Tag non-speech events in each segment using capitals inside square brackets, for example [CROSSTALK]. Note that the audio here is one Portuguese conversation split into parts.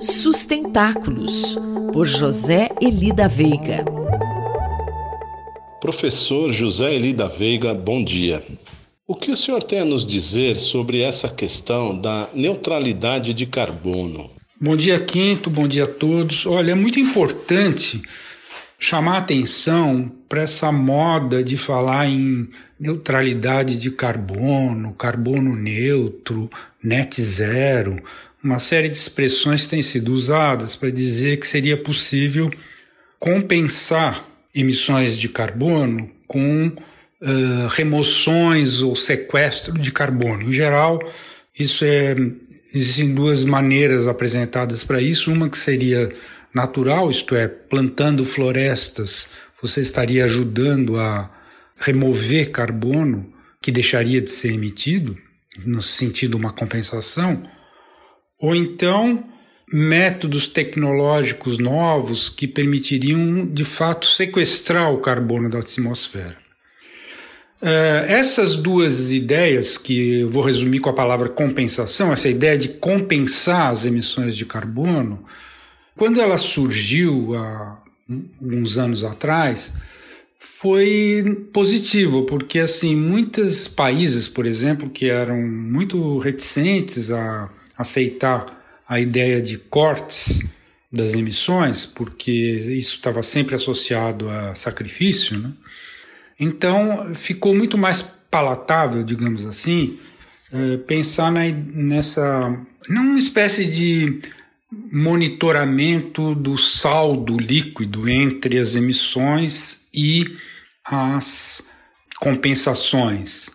Sustentáculos, por José Eli da Veiga. Professor José Eli da Veiga, bom dia. O que o senhor tem a nos dizer sobre essa questão da neutralidade de carbono? Bom dia, Quinto, bom dia a todos. Olha, é muito importante chamar atenção para essa moda de falar em neutralidade de carbono, carbono neutro, net zero, uma série de expressões têm sido usadas para dizer que seria possível compensar emissões de carbono com uh, remoções ou sequestro de carbono. Em geral, isso é existem duas maneiras apresentadas para isso, uma que seria natural, isto é, plantando florestas, você estaria ajudando a remover carbono que deixaria de ser emitido, no sentido de uma compensação, ou então métodos tecnológicos novos que permitiriam de fato sequestrar o carbono da atmosfera. Uh, essas duas ideias, que eu vou resumir com a palavra compensação, essa ideia de compensar as emissões de carbono, quando ela surgiu há uns anos atrás, foi positivo, porque assim, muitos países, por exemplo, que eram muito reticentes a aceitar a ideia de cortes das emissões, porque isso estava sempre associado a sacrifício, né? Então ficou muito mais palatável, digamos assim, eh, pensar na, nessa não uma espécie de monitoramento do saldo líquido entre as emissões e as compensações.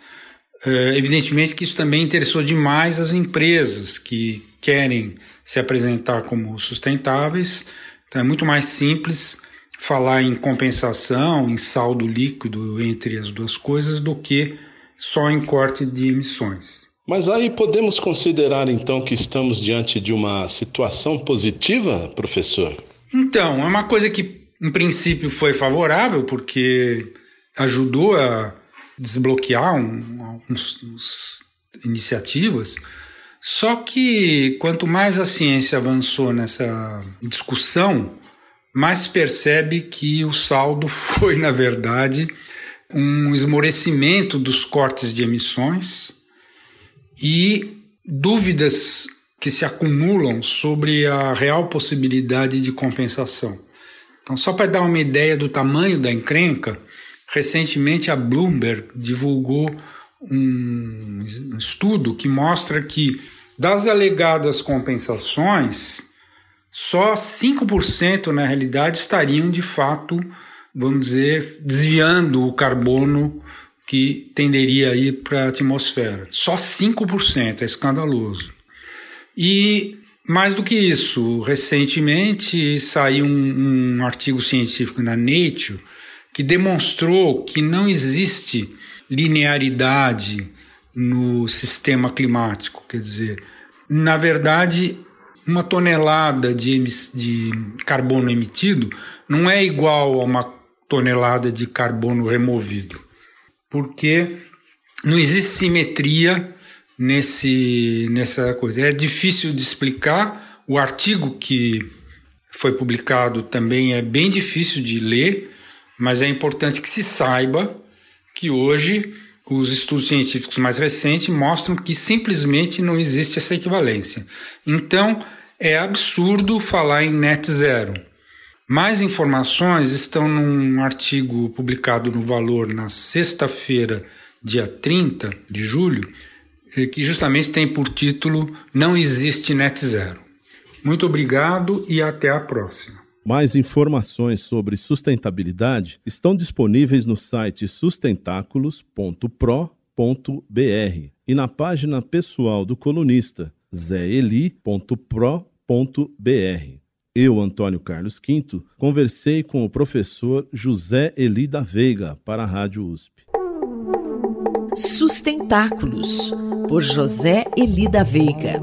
Uh, evidentemente que isso também interessou demais as empresas que querem se apresentar como sustentáveis. Então é muito mais simples falar em compensação, em saldo líquido entre as duas coisas, do que só em corte de emissões. Mas aí podemos considerar então que estamos diante de uma situação positiva, professor? Então, é uma coisa que em princípio foi favorável, porque ajudou a desbloquear um, algumas iniciativas. Só que quanto mais a ciência avançou nessa discussão, mais percebe que o saldo [LAUGHS] foi, na verdade, um esmorecimento dos cortes de emissões e dúvidas que se acumulam sobre a real possibilidade de compensação. Então, só para dar uma ideia do tamanho da encrenca, recentemente a Bloomberg divulgou um estudo que mostra que das alegadas compensações, só 5% na realidade estariam de fato, vamos dizer, desviando o carbono que tenderia a ir para a atmosfera. Só 5%, é escandaloso. E mais do que isso, recentemente saiu um, um artigo científico na Nature que demonstrou que não existe linearidade no sistema climático. Quer dizer, na verdade, uma tonelada de, de carbono emitido não é igual a uma tonelada de carbono removido porque não existe simetria nesse, nessa coisa. É difícil de explicar. O artigo que foi publicado também é bem difícil de ler, mas é importante que se saiba que hoje os estudos científicos mais recentes mostram que simplesmente não existe essa equivalência. Então, é absurdo falar em net zero. Mais informações estão num artigo publicado no Valor na sexta-feira, dia 30 de julho, eh, que justamente tem por título Não existe net zero. Muito obrigado e até a próxima. Mais informações sobre sustentabilidade estão disponíveis no site sustentáculos.pro.br e na página pessoal do colunista zeli.pro.br. Eu, Antônio Carlos Quinto, conversei com o professor José Eli da Veiga para a Rádio USP. Sustentáculos, por José Eli da Veiga.